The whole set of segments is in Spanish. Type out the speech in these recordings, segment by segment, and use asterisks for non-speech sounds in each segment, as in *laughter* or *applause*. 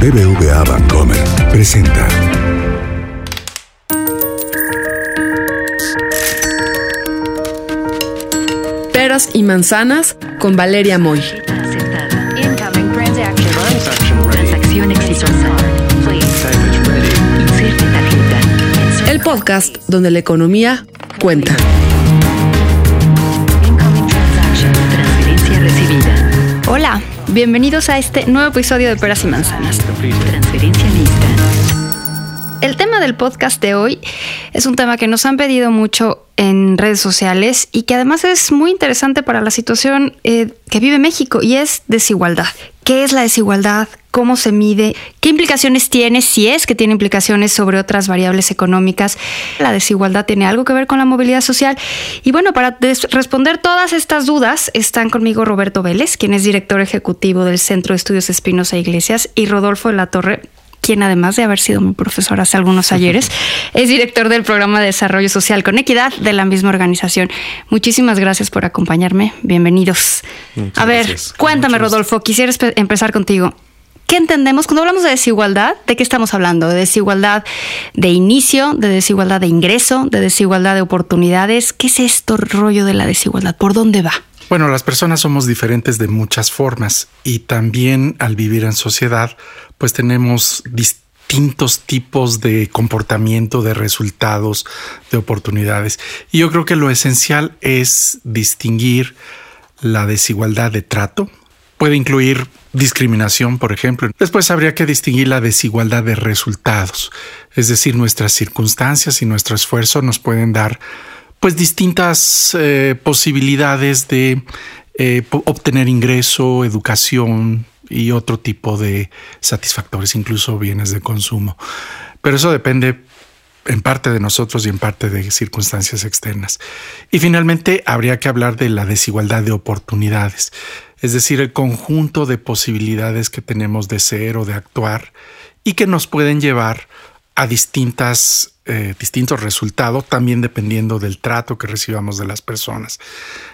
BBVA Bancomer presenta. Peras y manzanas con Valeria Moy. Transacción exitosa. El podcast donde la economía cuenta. Bienvenidos a este nuevo episodio de Peras y Manzanas. Transferencia. El tema del podcast de hoy es un tema que nos han pedido mucho en redes sociales y que además es muy interesante para la situación eh, que vive México y es desigualdad. ¿Qué es la desigualdad? ¿Cómo se mide? ¿Qué implicaciones tiene? Si es que tiene implicaciones sobre otras variables económicas. La desigualdad tiene algo que ver con la movilidad social. Y bueno, para responder todas estas dudas están conmigo Roberto Vélez, quien es director ejecutivo del Centro de Estudios Espinosa Iglesias, y Rodolfo de la Torre, quien además de haber sido mi profesor hace algunos ayeres, *laughs* es director del programa de desarrollo social con equidad de la misma organización. Muchísimas gracias por acompañarme. Bienvenidos. Muchas A ver, gracias. Cuéntame. Rodolfo, quisiera empezar contigo. ¿Qué entendemos cuando hablamos de desigualdad? ¿De qué estamos hablando? ¿De desigualdad de inicio, de desigualdad de ingreso, de desigualdad de oportunidades? ¿Qué es esto rollo de la desigualdad? ¿Por dónde va? Bueno, las personas somos diferentes de muchas formas y también al vivir en sociedad, pues tenemos distintos tipos de comportamiento, de resultados, de oportunidades. Y yo creo que lo esencial es distinguir la desigualdad de trato. Puede incluir discriminación, por ejemplo. Después habría que distinguir la desigualdad de resultados. Es decir, nuestras circunstancias y nuestro esfuerzo nos pueden dar pues distintas eh, posibilidades de eh, obtener ingreso, educación y otro tipo de satisfactores, incluso bienes de consumo. Pero eso depende en parte de nosotros y en parte de circunstancias externas. Y finalmente habría que hablar de la desigualdad de oportunidades, es decir, el conjunto de posibilidades que tenemos de ser o de actuar y que nos pueden llevar a distintas, eh, distintos resultados, también dependiendo del trato que recibamos de las personas.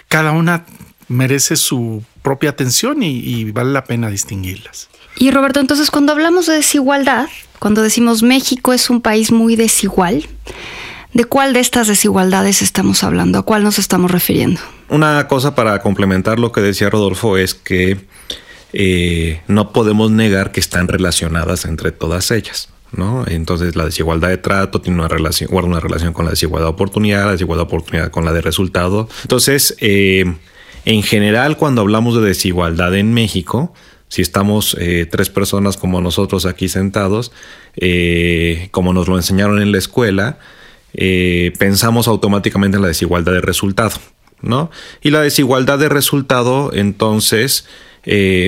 Cada una merece su propia atención y, y vale la pena distinguirlas. Y Roberto, entonces cuando hablamos de desigualdad, cuando decimos México es un país muy desigual, ¿de cuál de estas desigualdades estamos hablando? ¿A cuál nos estamos refiriendo? Una cosa para complementar lo que decía Rodolfo es que eh, no podemos negar que están relacionadas entre todas ellas. ¿No? Entonces la desigualdad de trato tiene una relación, guarda una relación con la desigualdad de oportunidad, la desigualdad de oportunidad con la de resultado. Entonces, eh, en general, cuando hablamos de desigualdad en México, si estamos eh, tres personas como nosotros aquí sentados, eh, como nos lo enseñaron en la escuela, pensamos automáticamente en la desigualdad de resultado, ¿no? Y la desigualdad de resultado, entonces,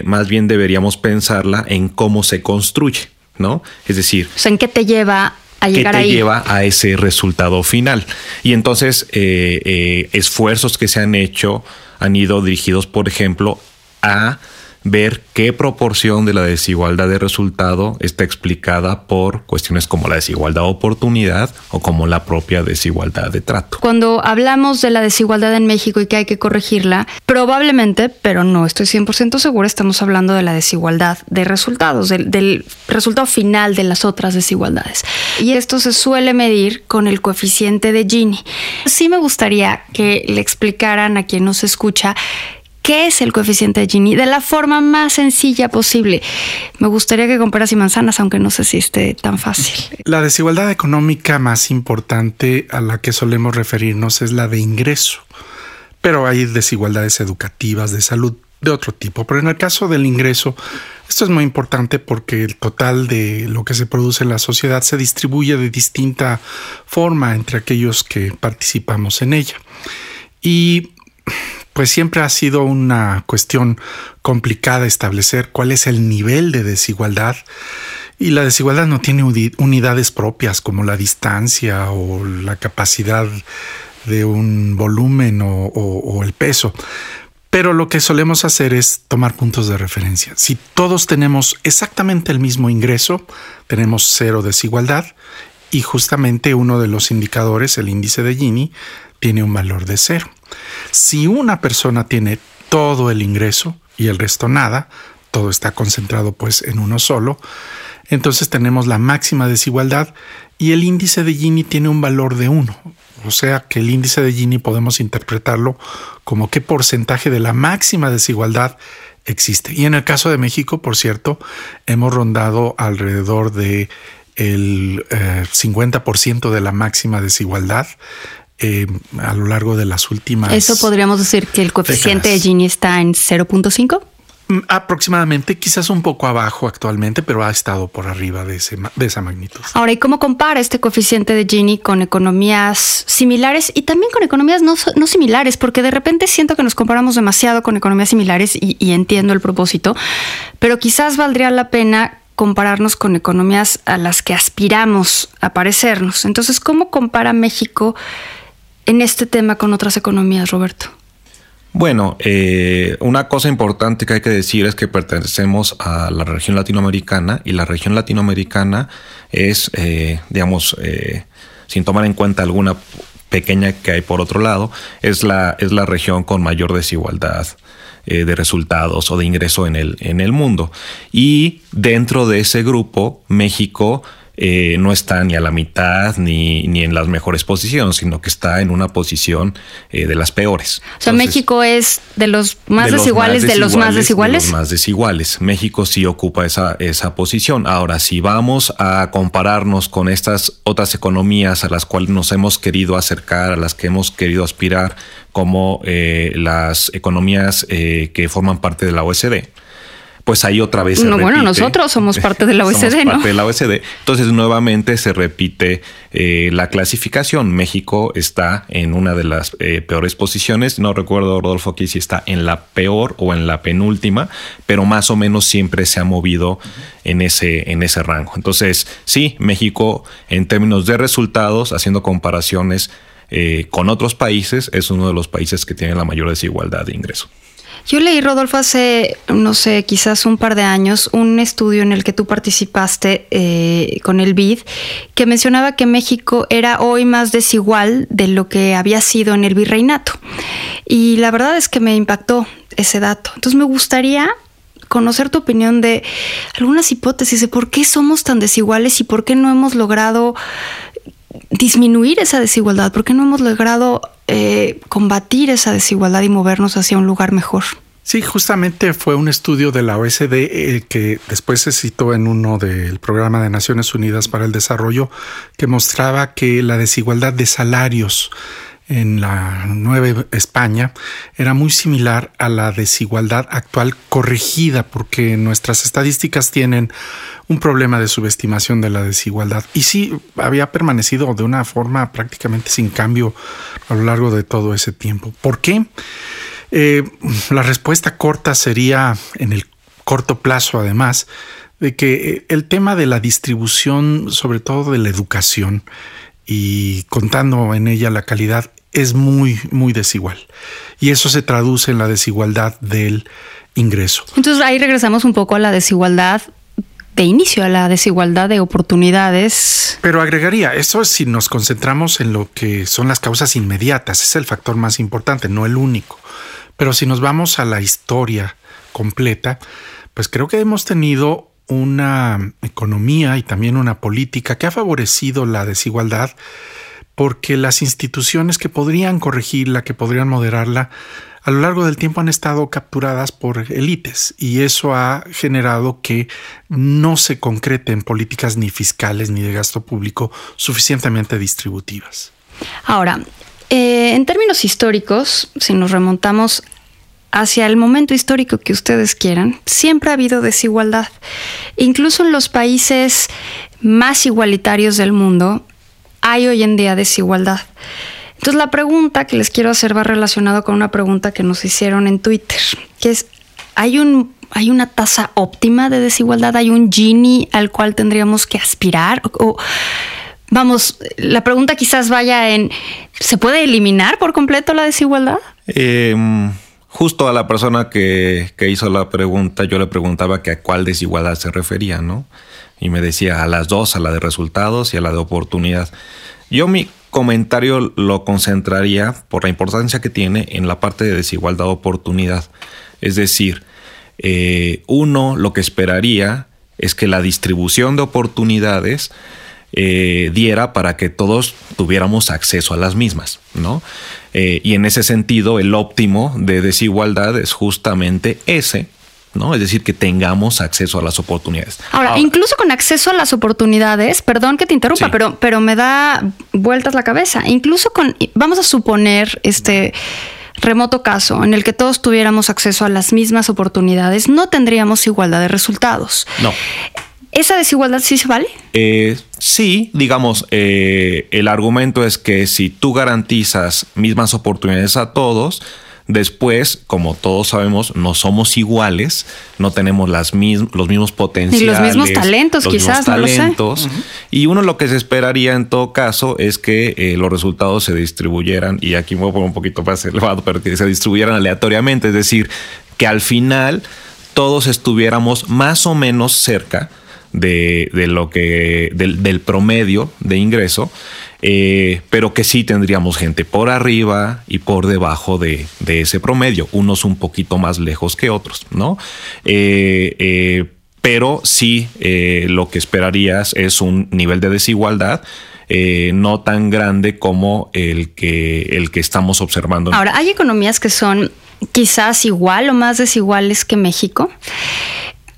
más bien deberíamos pensarla en cómo se construye, ¿no? Es decir, O sea, ¿en qué te lleva a llegar te ahí? lleva a ese resultado final. Y entonces, eh, eh, esfuerzos que se han hecho han ido dirigidos, por ejemplo, a ver qué proporción de la desigualdad de resultado está explicada por cuestiones como la desigualdad de oportunidad o como la propia desigualdad de trato. Cuando hablamos de la desigualdad en México y que hay que corregirla, probablemente, pero no estoy 100% segura, estamos hablando de la desigualdad de resultados, del, del resultado final de las otras desigualdades. Y esto se suele medir con el coeficiente de Gini. Sí me gustaría que le explicaran a quien nos escucha ¿Qué es el coeficiente de Gini? De la forma más sencilla posible. Me gustaría que con peras y manzanas, aunque no sé si esté tan fácil. La desigualdad económica más importante a la que solemos referirnos es la de ingreso, pero hay desigualdades educativas, de salud, de otro tipo. Pero en el caso del ingreso, esto es muy importante porque el total de lo que se produce en la sociedad se distribuye de distinta forma entre aquellos que participamos en ella. Y pues siempre ha sido una cuestión complicada establecer cuál es el nivel de desigualdad y la desigualdad no tiene unidades propias como la distancia o la capacidad de un volumen o, el peso. Pero lo que solemos hacer es tomar puntos de referencia. Si todos tenemos exactamente el mismo ingreso, tenemos cero desigualdad y justamente uno de los indicadores, el índice de Gini, tiene un valor de cero. Si una persona tiene todo el ingreso y el resto nada, todo está concentrado pues en uno solo, entonces tenemos la máxima desigualdad y el índice de Gini tiene un valor de 1. O sea que el índice de Gini podemos interpretarlo como qué porcentaje de la máxima desigualdad existe. Y en el caso de México, por cierto, hemos rondado alrededor de el 50% eh, de la máxima desigualdad eh, a lo largo de las últimas. Eso podríamos decir que el coeficiente de Gini está en 0.5. Mm, aproximadamente, quizás un poco abajo actualmente, pero ha estado por arriba de, ese, de esa magnitud. Ahora, ¿y cómo compara este coeficiente de Gini con economías similares y también con economías no, no similares? Porque de repente siento que nos comparamos demasiado con economías similares y, y entiendo el propósito, pero quizás valdría la pena compararnos con economías a las que aspiramos a parecernos. Entonces, ¿cómo compara México en este tema con otras economías, Roberto? Bueno, eh, una cosa importante que hay que decir es que pertenecemos a la región latinoamericana y la región latinoamericana es, eh, digamos, eh, sin tomar en cuenta alguna pequeña que hay por otro lado, es la, es la región con mayor desigualdad de resultados o de ingreso en el, en el mundo. Y dentro de ese grupo, México eh, no está ni a la mitad ni, ni, en las mejores posiciones, sino que está en una posición eh, de las peores. O sea, México es de los más desiguales, de los más desiguales. De los más desiguales. México sí ocupa esa, esa posición. Ahora, si vamos a compararnos con estas otras economías a las cuales nos hemos querido acercar, a las que hemos querido aspirar, como eh, las economías que forman parte de la OSD, pues ahí otra vez. no, bueno, nosotros somos parte de la *laughs* OECD, ¿no? Parte de la OECD. Entonces, nuevamente se repite eh, la clasificación. México está en una de las eh, peores posiciones. No recuerdo, Rodolfo, aquí si está en la peor o en la penúltima, pero más o menos siempre se ha movido en ese, en ese rango. Entonces, sí, México, en términos de resultados, haciendo comparaciones eh, con otros países, es uno de los países que tiene la mayor desigualdad de ingreso. Yo leí, Rodolfo, hace, no sé, quizás un par de años, un estudio en el que tú participaste eh, con el BID, que mencionaba que México era hoy más desigual de lo que había sido en el virreinato. Y la verdad es que me impactó ese dato. Entonces me gustaría conocer tu opinión de algunas hipótesis de por qué somos tan desiguales y por qué no hemos logrado disminuir esa desigualdad, por qué no hemos logrado eh, combatir esa desigualdad y movernos hacia un lugar mejor. Sí, justamente fue un estudio de la OSD eh, que después se citó en uno del programa de Naciones Unidas para el Desarrollo que mostraba que la desigualdad de salarios en la Nueva España era muy similar a la desigualdad actual corregida porque nuestras estadísticas tienen un problema de subestimación de la desigualdad y sí había permanecido de una forma prácticamente sin cambio a lo largo de todo ese tiempo. ¿Por qué? Eh, la respuesta corta sería en el corto plazo además de que eh, el tema de la distribución, sobre todo de la educación, y contando en ella la calidad es muy, muy desigual. Y eso se traduce en la desigualdad del ingreso. Entonces ahí regresamos un poco a la desigualdad de inicio, a la desigualdad de oportunidades. Pero agregaría, eso es si nos concentramos en lo que son las causas inmediatas, es el factor más importante, no el único. Pero si nos vamos a la historia completa, pues creo que hemos tenido una economía y también una política que ha favorecido la desigualdad porque las instituciones que podrían corregirla, que podrían moderarla, a lo largo del tiempo han estado capturadas por élites y eso ha generado que no se concreten políticas ni fiscales ni de gasto público suficientemente distributivas. Ahora, eh, en términos históricos, si nos remontamos hacia el momento histórico que ustedes quieran, siempre ha habido desigualdad. Incluso en los países más igualitarios del mundo, hay hoy en día desigualdad. Entonces la pregunta que les quiero hacer va relacionado con una pregunta que nos hicieron en Twitter, que es, ¿hay, un, hay una tasa óptima de desigualdad? ¿Hay un Gini al cual tendríamos que aspirar? O, vamos, la pregunta quizás vaya en, ¿se puede eliminar por completo la desigualdad? Em, justo a la persona que, que, hizo la pregunta, yo le preguntaba que a cuál desigualdad se refería, ¿no? y me decía a las dos, a la de resultados y a la de oportunidad. Yo mi comentario lo concentraría por la importancia que tiene en la parte de desigualdad de oportunidad. Es decir, eh, uno lo que esperaría es que la distribución de oportunidades eh, diera para que todos tuviéramos acceso a las mismas, ¿no? Eh, y en ese sentido, el óptimo de desigualdad es justamente ese, ¿no? Es decir, que tengamos acceso a las oportunidades. Ahora, incluso con acceso a las oportunidades, perdón que te interrumpa, Sí. pero, pero me da vueltas la cabeza. Incluso con, vamos a suponer este remoto caso en el que todos tuviéramos acceso a las mismas oportunidades, no tendríamos igualdad de resultados. No. ¿Esa desigualdad sí se vale? Eh, sí, digamos, eh, el argumento es que si tú garantizas mismas oportunidades a todos, después, como todos sabemos, no somos iguales, no tenemos las los mismos potenciales. mismos talentos, los quizás, mismos no lo sé. talentos. Y uno lo que se esperaría en todo caso es que eh, los resultados se distribuyeran, y aquí me voy a poner un poquito más *laughs* elevado, pero que se distribuyeran aleatoriamente, es decir, que al final todos estuviéramos más o menos cerca de, de lo que del, del promedio de ingreso, eh, pero que sí tendríamos gente por arriba y por debajo de, de ese promedio, unos un poquito más lejos que otros, ¿no? Eh, eh, pero sí eh, lo que esperarías es un nivel de desigualdad eh, no tan grande como el que, el que estamos observando. Ahora, hay economías que son quizás igual o más desiguales que México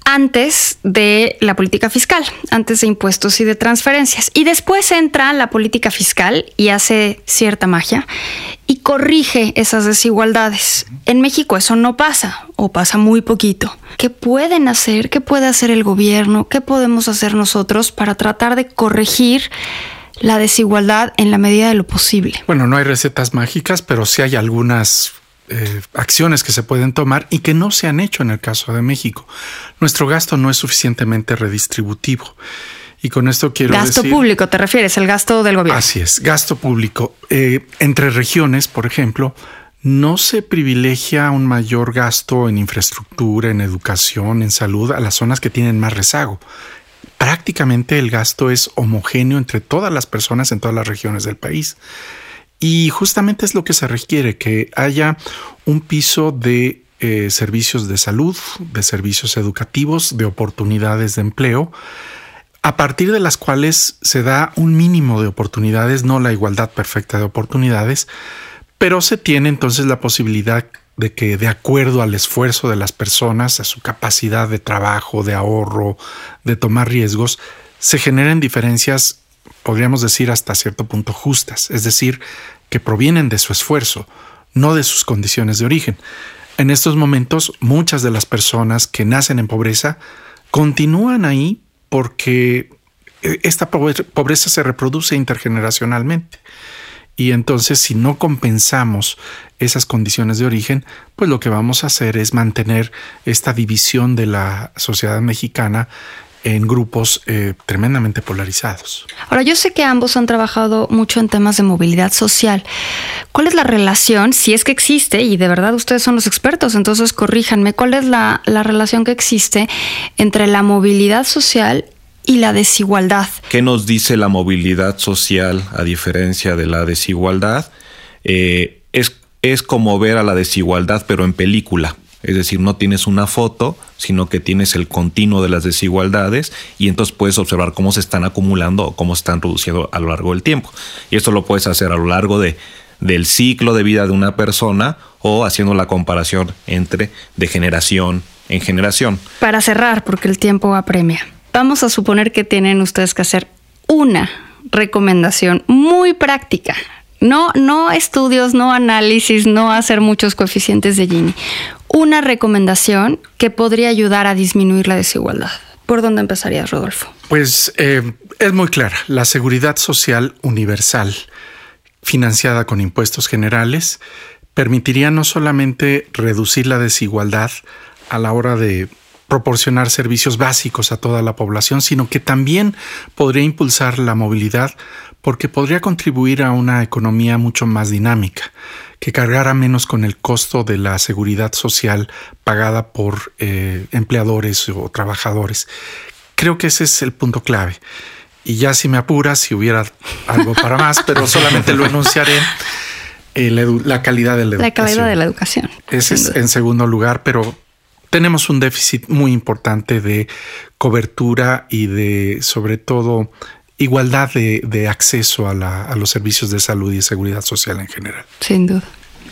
antes de la política fiscal, antes de impuestos y de transferencias. Y después entra la política fiscal y hace cierta magia y corrige esas desigualdades. En México eso no pasa o pasa muy poquito. ¿Qué pueden hacer? ¿Qué puede hacer el gobierno? ¿Qué podemos hacer nosotros para tratar de corregir la desigualdad en la medida de lo posible? Bueno, no hay recetas mágicas, pero sí hay algunas eh, acciones que se pueden tomar y que no se han hecho en el caso de México. Nuestro gasto no es suficientemente redistributivo. Y con esto quiero Gasto decir... público, te refieres, el gasto del gobierno. Así es, gasto público. Eh, entre regiones, por ejemplo, no se privilegia un mayor gasto en infraestructura, en educación, en salud a las zonas que tienen más rezago. Prácticamente el gasto es homogéneo entre todas las personas en todas las regiones del país. Y justamente es lo que se requiere, que haya un piso de eh, servicios de salud, de servicios educativos, de oportunidades de empleo, a partir de las cuales se da un mínimo de oportunidades, no la igualdad perfecta de oportunidades, pero se tiene entonces la posibilidad de que de acuerdo al esfuerzo de las personas, a su capacidad de trabajo, de ahorro, de tomar riesgos, se generen diferencias, podríamos decir hasta cierto punto justas, es decir, que provienen de su esfuerzo, no de sus condiciones de origen. En estos momentos, muchas de las personas que nacen en pobreza continúan ahí porque eh, esta pobre- pobreza se reproduce intergeneracionalmente. Y entonces si no compensamos esas condiciones de origen, pues lo que vamos a hacer es mantener esta división de la sociedad mexicana en grupos eh, tremendamente polarizados. Ahora, yo sé que ambos han trabajado mucho en temas de movilidad social. ¿Cuál es la relación, si es que existe, y de verdad ustedes son los expertos, entonces corríjanme, cuál es la, la relación que existe entre la movilidad social y la desigualdad? ¿Qué nos dice la movilidad social a diferencia de la desigualdad? Eh, es, es como ver a la desigualdad pero en película. Es decir, no tienes una foto, sino que tienes el continuo de las desigualdades y entonces puedes observar cómo se están acumulando o cómo se están reduciendo a lo largo del tiempo. Y esto lo puedes hacer a lo largo de, del ciclo de vida de una persona o haciendo la comparación entre de generación en generación. Para cerrar, porque el tiempo apremia, vamos a suponer que tienen ustedes que hacer una recomendación muy práctica. No, no estudios, no análisis, no hacer muchos coeficientes de Gini. Una recomendación que podría ayudar a disminuir la desigualdad. ¿Por dónde empezarías, Rodolfo? Pues eh, es muy clara, la seguridad social universal, financiada con impuestos generales, permitiría no solamente reducir la desigualdad a la hora de proporcionar servicios básicos a toda la población, sino que también podría impulsar la movilidad porque podría contribuir a una economía mucho más dinámica, que cargara menos con el costo de la seguridad social pagada por eh, empleadores o trabajadores. Creo que ese es el punto clave. Y ya si me apuras, si hubiera algo para más, pero *laughs* solamente lo enunciaré, eh, la, la calidad de la, La educación. calidad de la educación. Ese es en segundo lugar, pero tenemos un déficit muy importante de cobertura y de, sobre todo, igualdad de, de acceso a, la, a, los servicios de salud y seguridad social en general. Sin duda.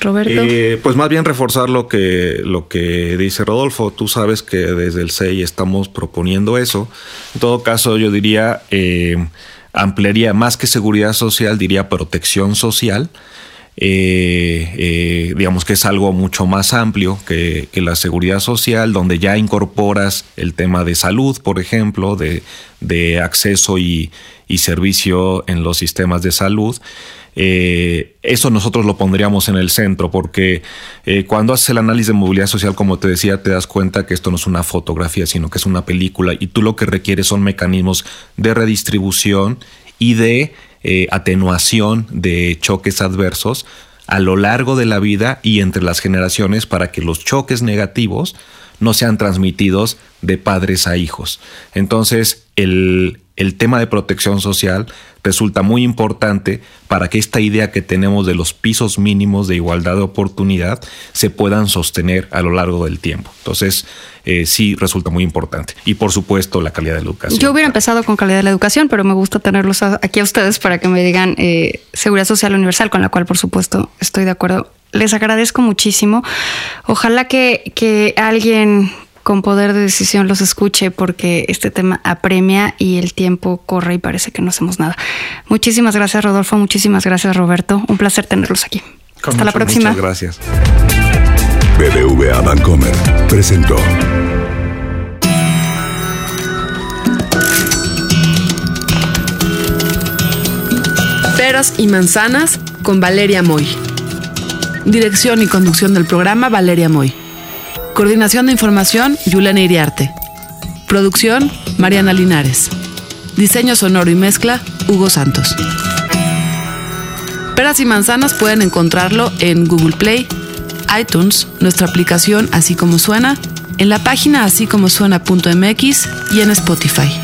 Roberto. Eh, pues más bien reforzar lo que, lo que dice Rodolfo. Tú sabes que desde el CEI estamos proponiendo eso. En todo caso, yo diría, eh, ampliaría más que seguridad social, diría protección social. Eh, eh, digamos que es algo mucho más amplio que, la seguridad social, donde ya incorporas el tema de salud, por ejemplo, de, acceso y, y, servicio en los sistemas de salud. Eh, eso nosotros lo pondríamos en el centro, porque eh, cuando haces el análisis de movilidad social, como te decía, te das cuenta que esto no es una fotografía, sino que es una película y tú lo que requieres son mecanismos de redistribución y de eh, atenuación de choques adversos a lo largo de la vida y entre las generaciones para que los choques negativos no sean transmitidos de padres a hijos. Entonces, el, el tema de protección social resulta muy importante para que esta idea que tenemos de los pisos mínimos de igualdad de oportunidad se puedan sostener a lo largo del tiempo. Entonces, eh, sí resulta muy importante. Y por supuesto, la calidad de la educación. Yo hubiera empezado con calidad de la educación, pero me gusta tenerlos aquí a ustedes para que me digan eh, seguridad social universal, con la cual, por supuesto, estoy de acuerdo. Les agradezco muchísimo. Ojalá que, que alguien con poder de decisión los escuche porque este tema apremia y el tiempo corre y parece que no hacemos nada. Muchísimas gracias Rodolfo, muchísimas gracias Roberto, un placer tenerlos aquí. Con Hasta la próxima. Muchas gracias. BBVA Bancomer presentó. Peras y manzanas con Valeria Moy. Dirección y conducción del programa Valeria Moy. Coordinación de información, Yulena Iriarte. Producción, Mariana Linares. Diseño sonoro y mezcla, Hugo Santos. Peras y manzanas pueden encontrarlo en Google Play, iTunes, nuestra aplicación Así como suena, en la página así como suena.mx y en Spotify.